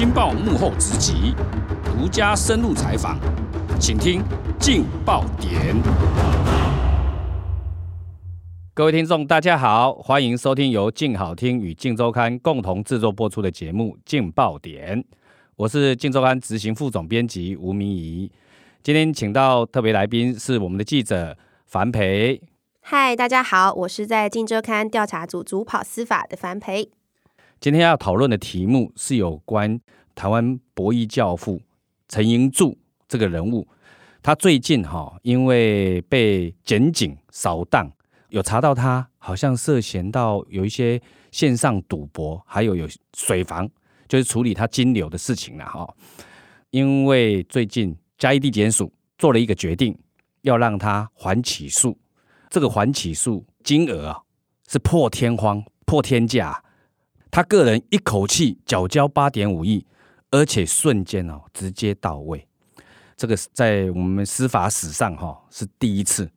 镜报幕后直击，独家深入采访，请听劲爆点。各位听众，大家好，欢迎收听由镜好听与镜周刊共同制作播出的节目《劲爆点》，我是镜周刊执行副总编辑吴明仪。今天请到特别来宾是我们的记者樊培。嗨，大家好，我是在镜周刊调查组主跑司法的樊培。今天要讨论的题目是有关台湾博弈教父陈盈柱这个人物。他最近哈，因为被检警扫荡，有查到他好像涉嫌到有一些线上赌博，还有有水房，就是处理他金流的事情了哈。因为最近嘉义地检署做了一个决定，要让他还起诉。这个还起诉金额啊，是破天荒、破天价。他个人一口气缴交八点五亿，而且瞬间哦，直接到位，这个在我们司法史上哈是第一次，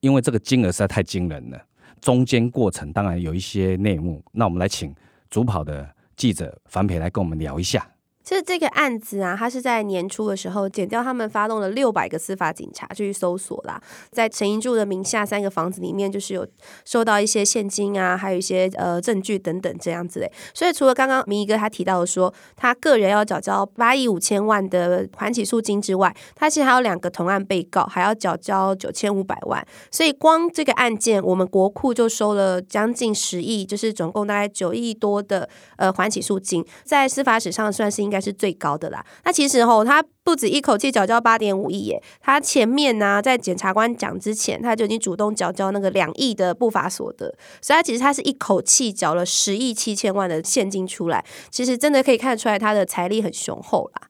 因为这个金额实在太惊人了。中间过程当然有一些内幕，那我们来请主跑的记者樊培来跟我们聊一下。其实这个案子啊，他是在年初的时候，检调他们发动了六百个司法警察去搜索啦，在陈盈柱的名下三个房子里面，就是有收到一些现金啊，还有一些呃证据等等这样子嘞。所以除了刚刚明一哥他提到的说，他个人要缴交八亿五千万的还起诉金之外，他其实还有两个同案被告还要缴交九千五百万。所以光这个案件，我们国库就收了将近十亿，就是总共大概九亿多的呃还起诉金，在司法史上算是。应该是最高的啦。那其实吼，他不止一口气缴交八点五亿耶，他前面呢、在检察官讲之前，他就已经主动缴交那个两亿的不法所得，所以他其实他是一口气缴了十亿七千万的现金出来。其实真的可以看得出来，他的财力很雄厚啦。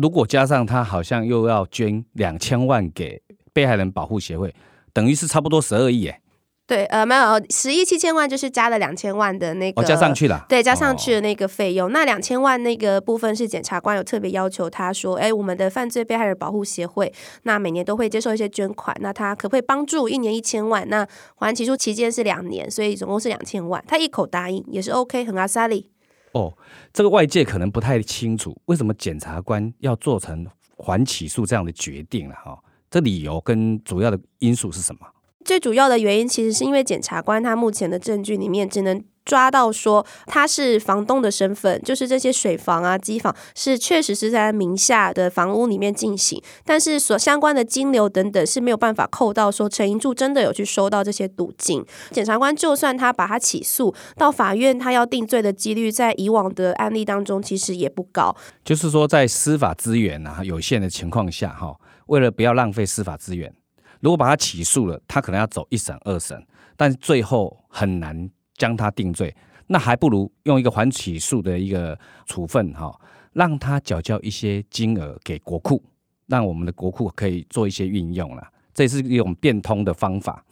如果加上他好像又要捐两千万给被害人保护协会，等于是差不多十二亿耶。对，呃，没有十亿七千万，就是加了两千万的那个，哦、加上去了。对，加上去的那个费用，哦、那两千万那个部分是检察官有特别要求他说，哎，我们的犯罪被害人保护协会，那每年都会接受一些捐款，那他可不可以帮助一年一千万？那缓起诉期间是两年，所以总共是两千万，他一口答应也是 OK，很阿萨里。哦，这个外界可能不太清楚，为什么检察官要做成缓起诉这样的决定了哈？这理由跟主要的因素是什么？最主要的原因其实是因为检察官他目前的证据里面只能抓到说他是房东的身份，就是这些水房啊、机房是确实是在他名下的房屋里面进行，但是所相关的金流等等是没有办法扣到说陈银柱真的有去收到这些赌金。检察官就算他把他起诉到法院，他要定罪的几率在以往的案例当中其实也不高。就是说在司法资源啊有限的情况下，哈，为了不要浪费司法资源。如果把他起诉了，他可能要走一审、二审，但最后很难将他定罪。那还不如用一个缓起诉的一个处分，哈，让他缴交一些金额给国库，让我们的国库可以做一些运用了。这是一种变通的方法。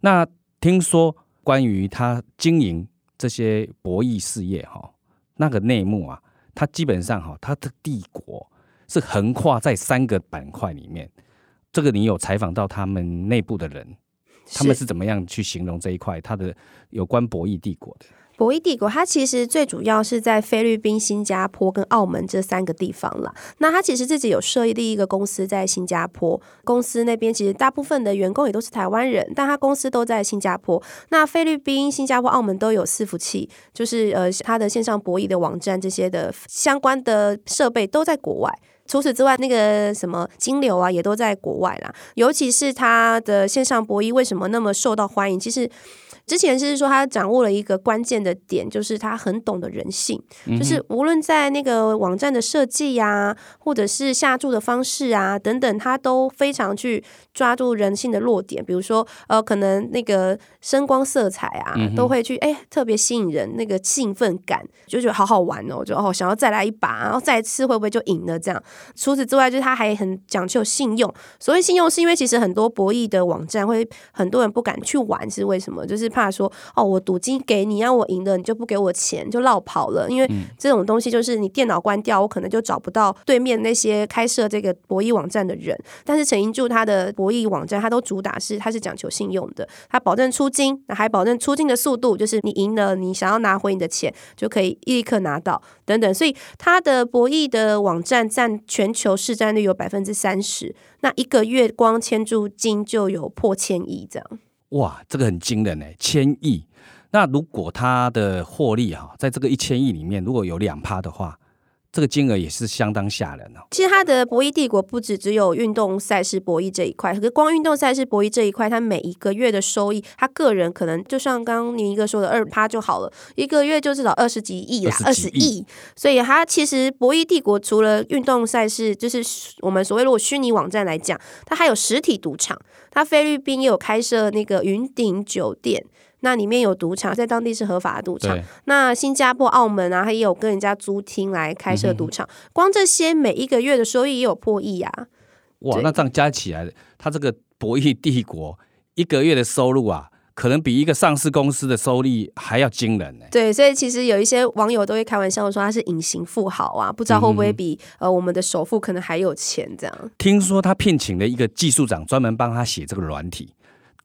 那听说关于他经营这些博弈事业，哈，那个内幕啊，他基本上哈，他的帝国是横跨在三个板块里面。这个你有采访到他们内部的人，他们是怎么样去形容这一块他的有关博弈帝国的？博弈帝国，它其实最主要是在菲律宾、新加坡跟澳门这三个地方了。那他其实自己有设立一个公司在新加坡，公司那边其实大部分的员工也都是台湾人，但他公司都在新加坡。那菲律宾、新加坡、澳门都有伺服器，就是呃，他的线上博弈的网站这些的相关的设备都在国外。除此之外，那个什么金流啊，也都在国外啦。尤其是他的线上博弈为什么那么受到欢迎？其实。之前是说他掌握了一个关键的点，就是他很懂得人性，嗯、就是无论在那个网站的设计呀，或者是下注的方式啊等等，他都非常去抓住人性的弱点。比如说，呃，可能那个声光色彩啊，嗯、都会去哎特别吸引人那个兴奋感，就觉得好好玩哦，就哦想要再来一把，然后再次会不会就赢了这样。除此之外，就是他还很讲究信用。所谓信用，是因为其实很多博弈的网站会很多人不敢去玩，是为什么？就是。怕说，哦，我赌金给你，让我赢了，你就不给我钱，就落跑了。因为这种东西就是你电脑关掉，我可能就找不到对面那些开设这个博弈网站的人。但是陈英柱他的博弈网站，他都主打是他是讲求信用的，他保证出金，还保证出金的速度，就是你赢了，你想要拿回你的钱就可以立刻拿到等等。所以他的博弈的网站占全球市占率有百分之三十，那一个月光签注金就有破千亿这样。哇，这个很惊人呢，千亿。那如果他的获利哈，在这个一千亿里面，如果有两趴的话。这个金额也是相当吓人哦。其实它的博弈帝国不止只有运动赛事博弈这一块，可是光运动赛事博弈这一块，它每一个月的收益，他个人可能就像刚刚您一个说的二趴就好了，一个月就至少二十几亿啦，二十亿。所以它其实博弈帝国除了运动赛事，就是我们所谓如果虚拟网站来讲，它还有实体赌场，它菲律宾也有开设那个云顶酒店。那里面有赌场，在当地是合法的赌场。那新加坡、澳门啊，它也有跟人家租厅来开设赌场。嗯。光这些每一个月的收益也有破亿啊！哇，那这样加起来，他这个博弈帝国一个月的收入啊，可能比一个上市公司的收益还要惊人呢。对，所以其实有一些网友都会开玩笑说他是隐形富豪啊，不知道会不会比、嗯、呃我们的首富可能还有钱这样。听说他聘请了一个技术长，专门帮他写这个软体。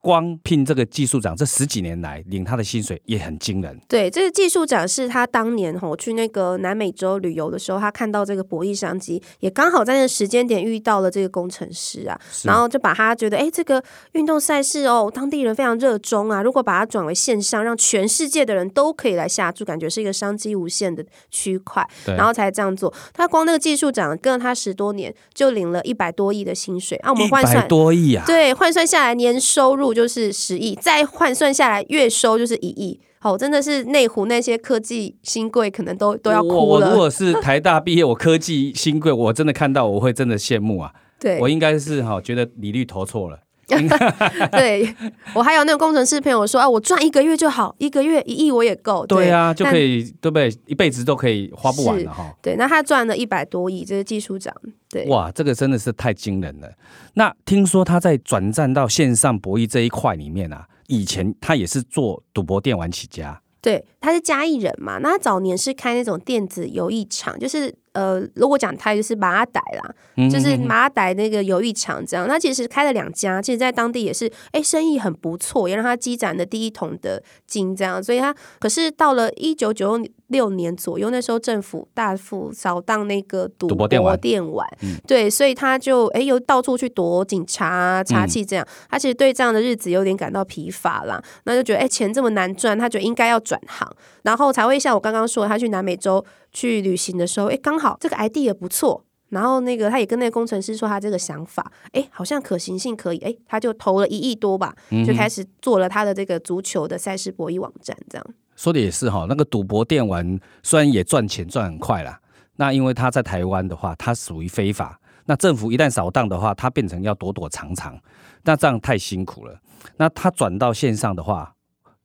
光聘这个技术长，这十几年来领他的薪水也很惊人。对，这个技术长是他当年吼去那个南美洲旅游的时候，他看到这个博弈商机，也刚好在那个时间点遇到了这个工程师啊，然后就把他觉得，哎，这个运动赛事哦，当地人非常热衷啊，如果把它转为线上，让全世界的人都可以来下注，感觉是一个商机无限的区块，然后才这样做。他光那个技术长跟了他十多年，就领了一百多亿的薪水啊，我们换算多亿啊，对，换算下来年收入。就是十亿，再换算下来月收就是一亿。好，真的是内湖那些科技新贵可能都都要哭了。我，我如果是台大毕业，我科技新贵，我真的看到我会真的羡慕啊。对，我应该是哈觉得李律投错了。对，我还有那个工程师朋友说啊，我赚一个月就好，一个月一亿我也够。对，对啊，就可以对不对？一辈子都可以花不完了哈。对，那他赚了一百多亿，这是技术长。对，哇，这个真的是太惊人了。那听说他在转战到线上博弈这一块里面啊，以前他也是做赌博电玩起家。对，他是嘉义人嘛，那他早年是开那种电子游艺场，就是。呃，如果讲他就是马仔啦，就是马仔那个游艺场这样。他其实开了两家，其实在当地也是，哎，生意很不错，也让他积攒了第一桶的金这样。所以他可是到了一九九六年左右，那时候政府大幅扫荡那个赌博电玩，电玩对，所以他就哎又到处去躲警察啊、查气这样。他其实对这样的日子有点感到疲乏啦，那就觉得哎钱这么难赚，他觉得应该要转行，然后才会像我刚刚说，他去南美洲。去旅行的时候，哎，刚好这个 idea 也不错，然后那个他也跟那个工程师说他这个想法，哎，好像可行性可以，哎，他就投了一亿多吧，就开始做了他的这个足球的赛事博弈网站，这样。说的也是哈，那个赌博电玩虽然也赚钱赚很快啦，那因为他在台湾的话，他属于非法，那政府一旦扫荡的话，他变成要躲躲藏藏，那这样太辛苦了。那他转到线上的话，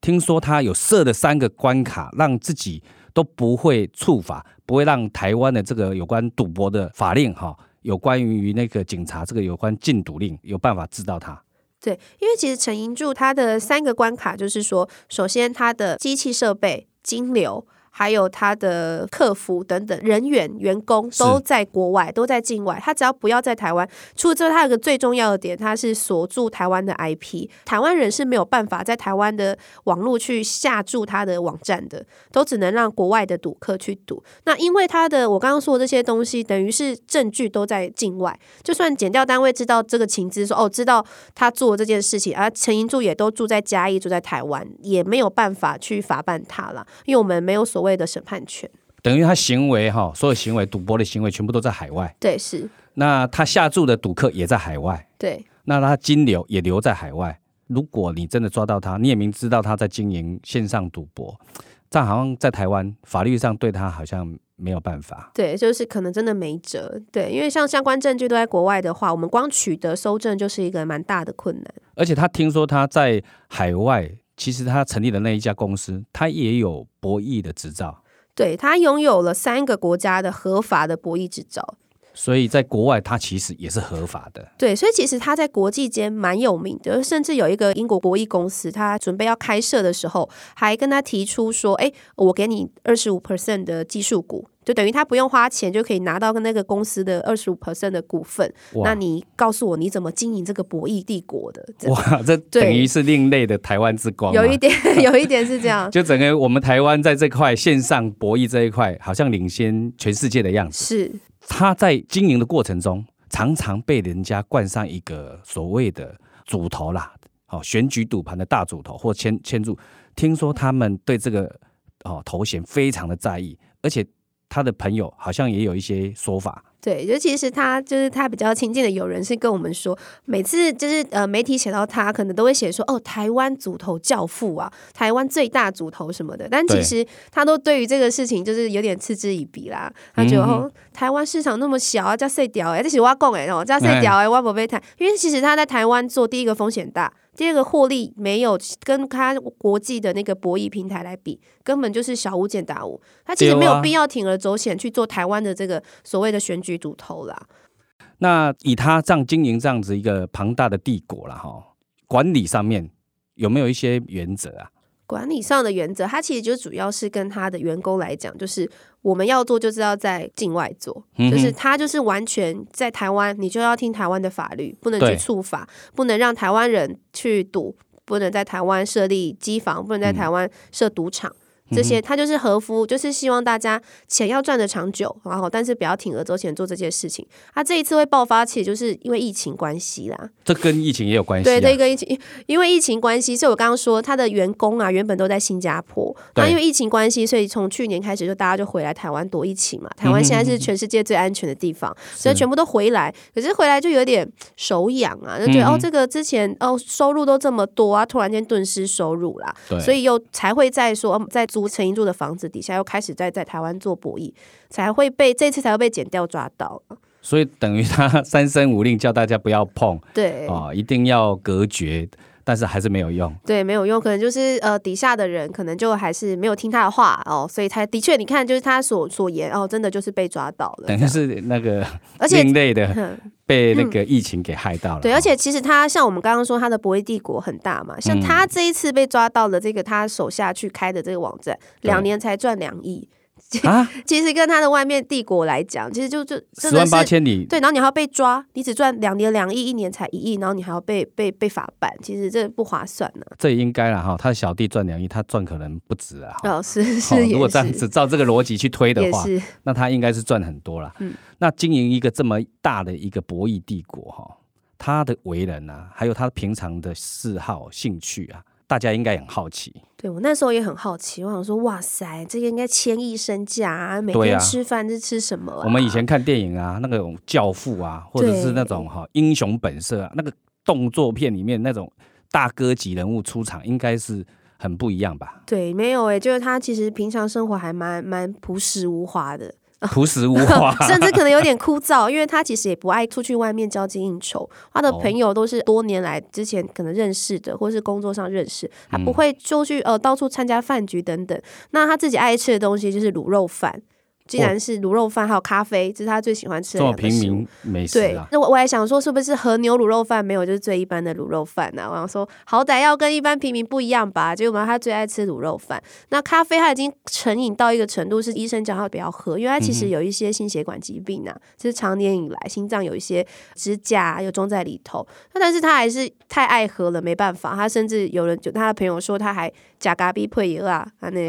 听说他有设了三个关卡，让自己。都不会触法，不会让台湾的这个有关赌博的法令哈，有关于那个警察这个有关禁赌令有办法知道他。对，因为其实陈银柱他的三个关卡就是说，首先他的机器设备、金流。还有他的客服等等人员员工都在国外，都在境外。他只要不要在台湾，除了之外，他有个最重要的点，他是锁住台湾的 IP。台湾人是没有办法在台湾的网络去下注他的网站的，都只能让国外的赌客去赌。那因为他的我刚刚说的这些东西，等于是证据都在境外，就算检调单位知道这个情资，说哦知道他做这件事情，而陈盈柱也都住在嘉义，住在台湾，也没有办法去法办他了，因为我们没有所谓的审判权，等于他行为哈，所有行为赌博的行为全部都在海外。对，是。那他下注的赌客也在海外。对。那他金流也留在海外。如果你真的抓到他，你也明知道他在经营线上赌博，但好像在台湾法律上对他好像没有办法。对，就是可能真的没辙。对，因为像相关证据都在国外的话，我们光取得搜证就是一个蛮大的困难。而且他听说他在海外，其实他成立的那一家公司，他也有博弈的执照。对，他拥有了三个国家的合法的博弈执照，所以在国外他其实也是合法的。对，所以其实他在国际间蛮有名的，甚至有一个英国博弈公司，他准备要开设的时候，还跟他提出说：“哎，我给你二十五 percent 的技术股。”就等于他不用花钱就可以拿到跟那个公司的二十五 percent 的股份。那你告诉我你怎么经营这个博弈帝国的？哇，这 等于是另类的台湾之光。有一点，有一点是这样。就整个我们台湾在这块线上博弈这一块，好像领先全世界的样子。是。他在经营的过程中，常常被人家冠上一个所谓的主头啦，好选举赌盘的大主头或牵牵住。听说他们对这个哦头衔非常的在意，而且。他的朋友好像也有一些说法，对，尤其是他就是他比较亲近的友人是跟我们说，每次就是呃媒体写到他，可能都会写说哦，台湾组头教父啊，台湾最大组头什么的，但其实他都对于这个事情就是有点嗤之以鼻啦。他觉得、嗯、哦，台湾市场那么小啊，叫碎屌哎，这是我讲哎哦，叫碎屌哎，我不被谈，因为其实他在台湾做第一个风险大。第二个获利没有跟他国际的那个博弈平台来比，根本就是小巫见大巫。他其实没有必要铤而走险去做台湾的这个所谓的选举赌头啦。那以他这样经营这样子一个庞大的帝国了哈，管理上面有没有一些原则啊？管理上的原则，他其实就主要是跟他的员工来讲，就是我们要做，就是要在境外做，嗯、就是他就是完全在台湾，你就要听台湾的法律，不能去触法，不能让台湾人去赌，不能在台湾设立机房，不能在台湾设赌场。嗯这些他就是和夫，就是希望大家钱要赚的长久，然后但是不要铤而走险做这件事情。他这一次会爆发，其实就是因为疫情关系啦。这跟疫情也有关系、啊。对，这跟疫情，因为疫情关系，所以我刚刚说他的员工啊，原本都在新加坡，那因为疫情关系，所以从去年开始就大家就回来台湾躲疫情嘛。台湾现在是全世界最安全的地方，嗯、所以全部都回来。可是回来就有点手痒啊，就觉得、嗯、哦，这个之前哦收入都这么多啊，突然间顿失收入啦，所以又才会再说在租陈英住的房子底下，又开始在在台湾做博弈，才会被这次才会被剪掉抓到。所以等于他三声五令叫大家不要碰，对啊、哦，一定要隔绝，但是还是没有用。对，没有用，可能就是呃底下的人可能就还是没有听他的话哦，所以他的确你看就是他所所言哦，真的就是被抓到了。等于是那个另类的。被那个疫情给害到了。嗯、对，而且其实他像我们刚刚说，他的博弈帝国很大嘛。像他这一次被抓到了，这个他手下去开的这个网站，两、嗯、年才赚两亿。啊，其实跟他的外面帝国来讲，其实就就十万八千里。对，然后你还要被抓，你只赚两年两亿，一年才一亿，然后你还要被被被法办，其实这不划算呢。这也应该了哈，他的小弟赚两亿，他赚可能不止啊。哦，是是，是，如果这样子照这个逻辑去推的话，那他应该是赚很多了。嗯，那经营一个这么大的一个博弈帝国哈，他的为人啊，还有他平常的嗜好兴趣啊。大家应该很好奇，对，我那时候也很好奇，我想说，哇塞，这个应该千亿身价啊，每天吃饭是吃什么啊？我们以前看电影啊，那个教父啊，或者是那种哈英雄本色啊，那个动作片里面那种大哥级人物出场，应该是很不一样吧？对，没有哎、欸，就是他其实平常生活还蛮蛮朴实无华的。朴实无华，甚至可能有点枯燥，因为他其实也不爱出去外面交际应酬。他的朋友都是多年来之前可能认识的，或是工作上认识，他不会出去呃到处参加饭局等等。那他自己爱吃的东西就是卤肉饭。竟然是卤肉饭，还有咖啡，这是他最喜欢吃的两个食物。平民美食啊。对，那我我还想说，是不是和牛卤肉饭没有就是最一般的卤肉饭呢？我想说，好歹要跟一般平民不一样吧。结果嘛，他最爱吃卤肉饭。那咖啡他已经成瘾到一个程度，是医生讲他不要喝，因为他其实有一些心血管疾病啊，就是常年以来心脏有一些支架又装在里头。那但是他还是太爱喝了，没办法。他甚至有人就他的朋友说，他还假咖啡配油啊，那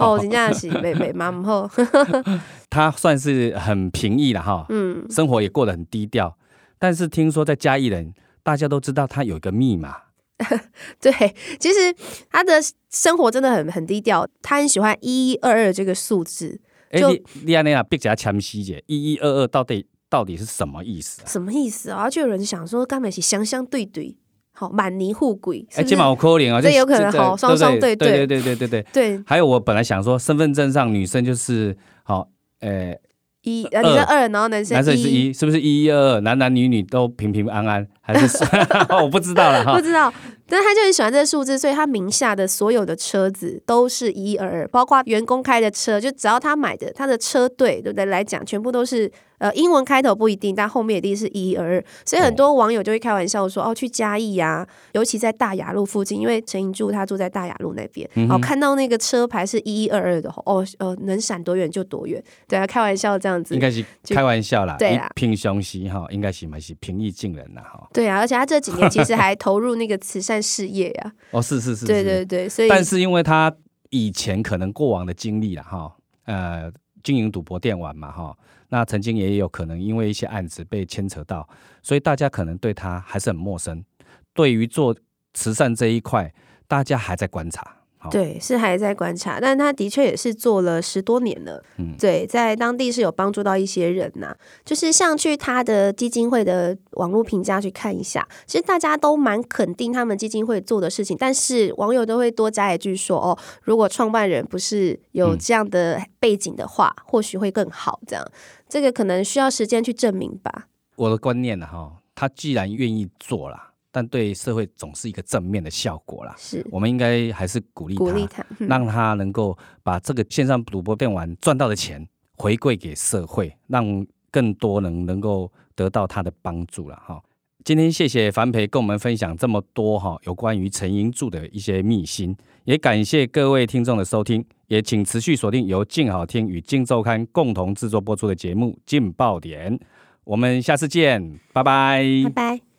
哦，真正是没没蛮不好。他算是很平易了哈，嗯，生活也过得很低调。但是听说在嘉义人，大家都知道他有一个密码。对，其实他的生活真的很很低调，他很喜欢一一二二这个数字。哎、欸，你你安那样比较强细节，一一二二到底到底是什么意思、啊？什么意思啊？就有人想说，刚才是相相对对，好满泥护鬼，哎，这蛮可怜啊，这有可能好双双对对对对对对对对。还有我本来想说，身份证上女生就是好。呃，一，你是二，然后男生男生是一，是不是一一二二？男男女女都平平安安，还是 我不知道了哈，不知道。但是他就很喜欢这个数字，所以他名下的所有的车子都是一一二二，包括员工开的车，就只要他买的他的车队，对不对？来讲，全部都是。呃，英文开头不一定，但后面一定是一一二二，所以很多网友就会开玩笑说：“哦，哦，去嘉义呀，啊，尤其在大雅路附近，因为陈盈柱他住在大雅路那边，嗯，哦，看到那个车牌是一一二二的，哦，呃，能闪多远就多远。”对啊，开玩笑这样子，应该是开玩笑啦。对啊，平常时哈，应该是还是平易近人呐哈。对啊，而且他这几年其实还投入那个慈善事业呀。哦，是是是，对对对，所以但是因为他以前可能过往的经历了哈，呃，经营赌博电玩嘛哈。那曾经也有可能因为一些案子被牵扯到，所以大家可能对他还是很陌生。对于做慈善这一块，大家还在观察。对，是还在观察，但他的确也是做了十多年了。嗯，对，在当地是有帮助到一些人呐、啊。就是像去他的基金会的网络评价去看一下，其实大家都蛮肯定他们基金会做的事情，但是网友都会多加一句说：“哦，如果创办人不是有这样的背景的话，嗯、或许会更好。”这样，这个可能需要时间去证明吧。我的观念呢，哈，他既然愿意做了。但对社会总是一个正面的效果啦。是，我们应该还是鼓励他，鼓励他，让他能够把这个线上赌博电玩赚到的钱回馈给社会，让更多人能够得到他的帮助了哈。今天谢谢樊培跟我们分享这么多哈有关于陈英柱的一些秘辛，也感谢各位听众的收听，也请持续锁定由静好听与静周刊共同制作播出的节目《劲爆点》，我们下次见，拜拜，拜拜。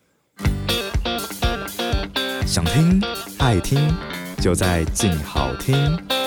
想听爱听，就在静好听。